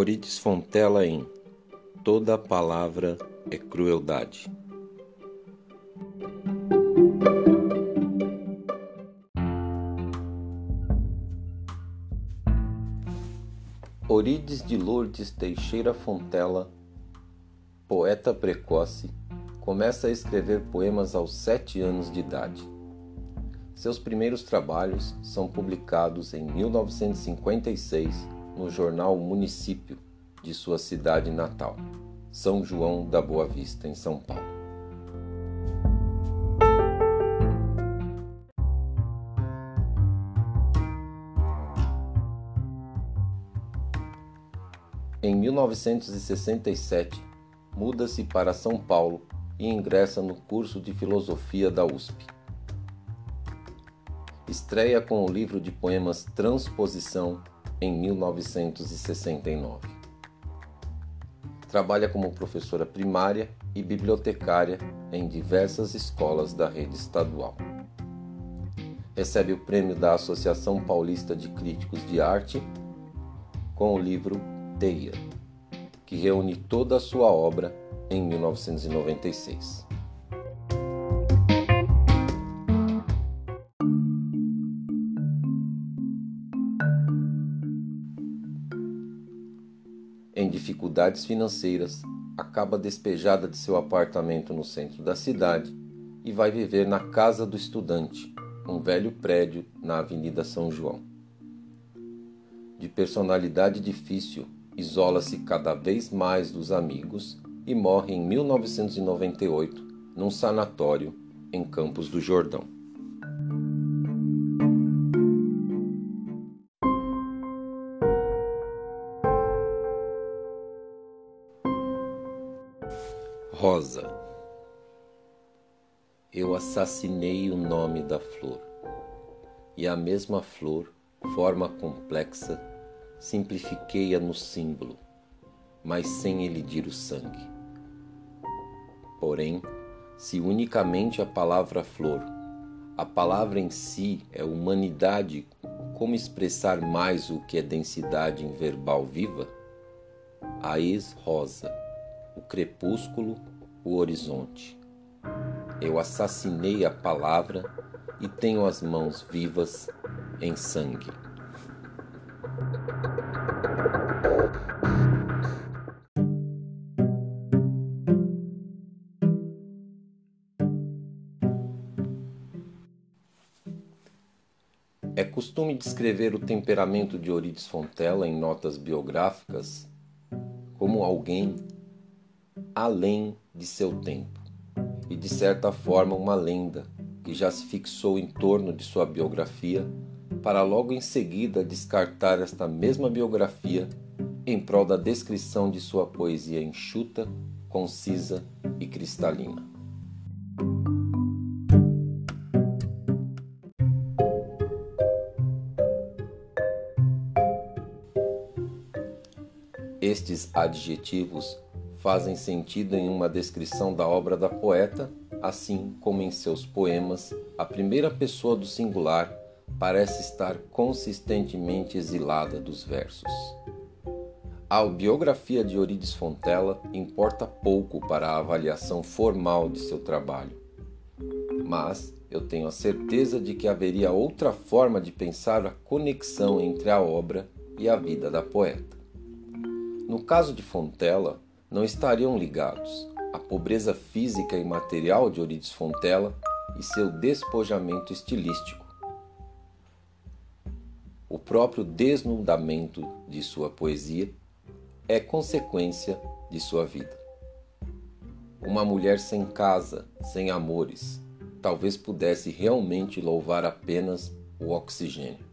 Orides Fontela em Toda palavra é crueldade. Orides de Lourdes Teixeira Fontela, poeta precoce, começa a escrever poemas aos sete anos de idade. Seus primeiros trabalhos são publicados em 1956 no jornal Município de sua cidade natal, São João da Boa Vista, em São Paulo. Em 1967, muda-se para São Paulo e ingressa no curso de filosofia da USP. Estreia com o livro de poemas Transposição em 1969. Trabalha como professora primária e bibliotecária em diversas escolas da rede estadual. Recebe o prêmio da Associação Paulista de Críticos de Arte com o livro Teia, que reúne toda a sua obra em 1996. Dificuldades financeiras, acaba despejada de seu apartamento no centro da cidade e vai viver na Casa do Estudante, um velho prédio na Avenida São João. De personalidade difícil, isola-se cada vez mais dos amigos e morre em 1998 num sanatório em Campos do Jordão. Rosa. Eu assassinei o nome da flor, e a mesma flor, forma complexa, simplifiquei-a no símbolo, mas sem elidir o sangue. Porém, se unicamente a palavra flor, a palavra em si é humanidade, como expressar mais o que é densidade em verbal viva? A ex-rosa o crepúsculo, o horizonte. Eu assassinei a palavra e tenho as mãos vivas em sangue. É costume descrever o temperamento de Euridice Fontela em notas biográficas como alguém além de seu tempo, e de certa forma uma lenda que já se fixou em torno de sua biografia, para logo em seguida descartar esta mesma biografia em prol da descrição de sua poesia enxuta, concisa e cristalina. Estes adjetivos fazem sentido em uma descrição da obra da poeta, assim como em seus poemas, a primeira pessoa do singular parece estar consistentemente exilada dos versos. A biografia de Euridice Fontela importa pouco para a avaliação formal de seu trabalho, mas eu tenho a certeza de que haveria outra forma de pensar a conexão entre a obra e a vida da poeta. No caso de Fontela, não estariam ligados a pobreza física e material de Euridice Fontela e seu despojamento estilístico. O próprio desnudamento de sua poesia é consequência de sua vida. Uma mulher sem casa, sem amores, talvez pudesse realmente louvar apenas o oxigênio.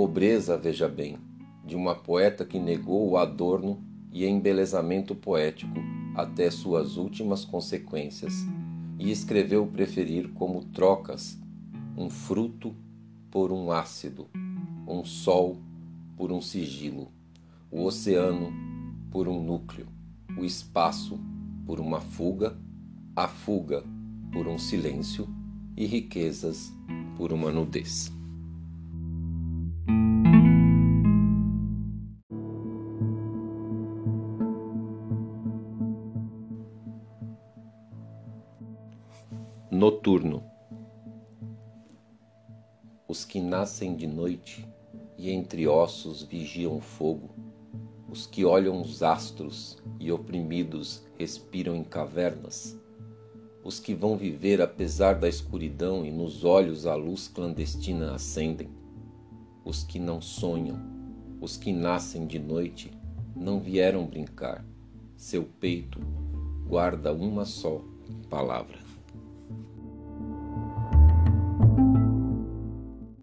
Pobreza, veja bem, de uma poeta que negou o adorno e embelezamento poético até suas últimas consequências e escreveu preferir como trocas um fruto por um ácido, um sol por um sigilo, o oceano por um núcleo, o espaço por uma fuga, a fuga por um silêncio e riquezas por uma nudez. Noturno. Os que nascem de noite e entre ossos vigiam o fogo, os que olham os astros e oprimidos respiram em cavernas, os que vão viver apesar da escuridão e nos olhos a luz clandestina acendem, os que não sonham, os que nascem de noite, não vieram brincar, seu peito guarda uma só palavra.